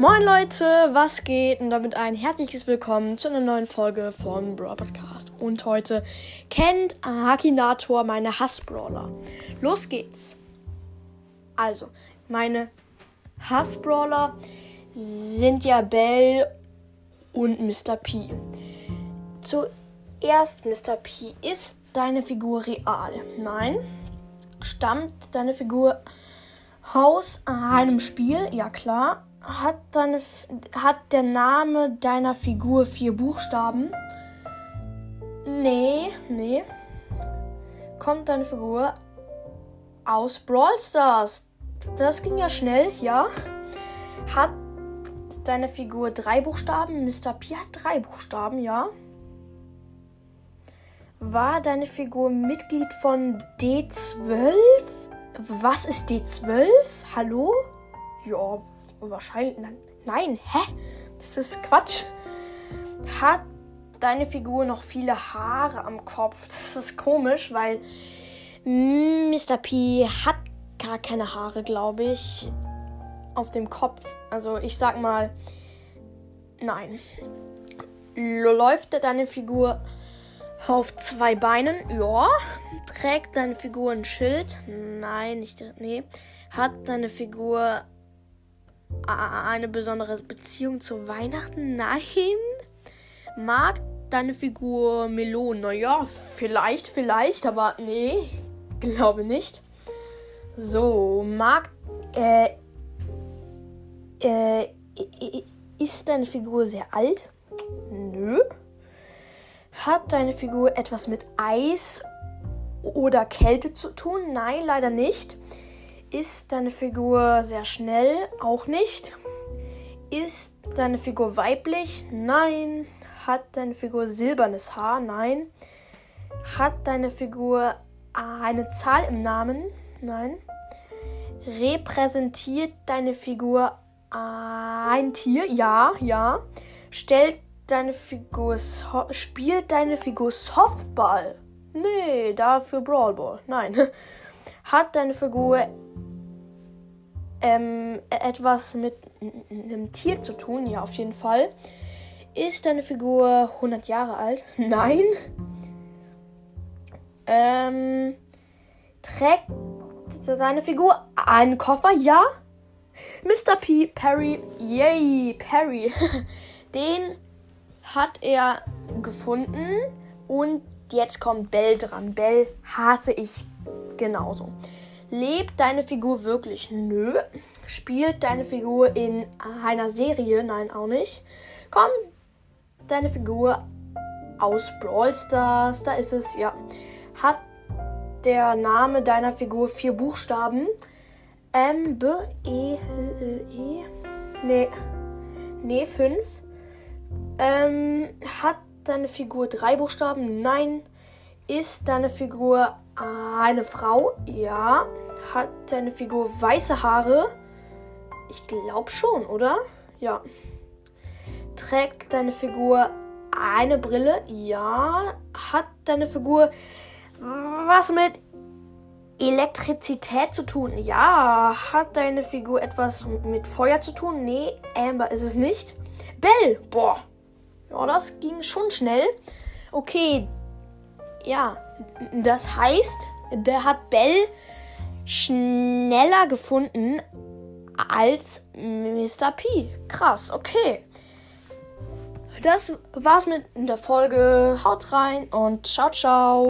Moin Leute, was geht? Und damit ein herzliches Willkommen zu einer neuen Folge von Brawl Podcast. Und heute kennt Akinator meine Hassbrawler. Los geht's. Also, meine Hassbrawler sind ja Bell und Mr. P. Zuerst Mr. P. Ist deine Figur real? Nein. Stammt deine Figur aus einem Spiel? Ja klar. Hat, deine, hat der Name deiner Figur vier Buchstaben? Nee, nee. Kommt deine Figur aus Brawl Stars? Das ging ja schnell, ja. Hat deine Figur drei Buchstaben? Mr. P hat drei Buchstaben, ja. War deine Figur Mitglied von D12? Was ist D12? Hallo? Ja, wahrscheinlich. Nein, hä? Das ist Quatsch. Hat deine Figur noch viele Haare am Kopf? Das ist komisch, weil Mr. P hat gar keine Haare, glaube ich, auf dem Kopf. Also ich sag mal, nein. Läuft deine Figur auf zwei Beinen? Ja. Trägt deine Figur ein Schild? Nein, nicht. Nee. Hat deine Figur eine besondere Beziehung zu Weihnachten? Nein. Mag deine Figur Melonen? Naja, vielleicht, vielleicht, aber nee, glaube nicht. So, mag. Äh. Äh. Ist deine Figur sehr alt? Nö. Hat deine Figur etwas mit Eis oder Kälte zu tun? Nein, leider nicht. Ist deine Figur sehr schnell? Auch nicht. Ist deine Figur weiblich? Nein. Hat deine Figur silbernes Haar? Nein. Hat deine Figur eine Zahl im Namen? Nein. Repräsentiert deine Figur ein Tier? Ja, ja. Stellt deine Figur so spielt deine Figur Softball? Nee, dafür Brawlball. Nein. Hat deine Figur ähm, etwas mit einem Tier zu tun? Ja, auf jeden Fall. Ist deine Figur 100 Jahre alt? Nein. Ähm, trägt deine Figur einen Koffer? Ja. Mr. P. Perry. Yay, Perry. Den hat er gefunden und jetzt kommt Bell dran. Bell hasse ich genauso. Lebt deine Figur wirklich? Nö. Spielt deine Figur in einer Serie? Nein, auch nicht. Kommt deine Figur aus Brawl Stars? Da ist es, ja. Hat der Name deiner Figur vier Buchstaben? M, B, E, L, E? Nee. Nee, fünf. Ähm, hat deine Figur drei Buchstaben? Nein. Ist deine Figur eine Frau? Ja. Hat deine Figur weiße Haare? Ich glaube schon, oder? Ja. Trägt deine Figur eine Brille? Ja. Hat deine Figur was mit Elektrizität zu tun? Ja. Hat deine Figur etwas mit Feuer zu tun? Nee, Amber ist es nicht. Bell, boah. Ja, das ging schon schnell. Okay. Ja, das heißt, der hat Bell schneller gefunden als Mr. P. Krass, okay. Das war's mit der Folge. Haut rein und ciao, ciao.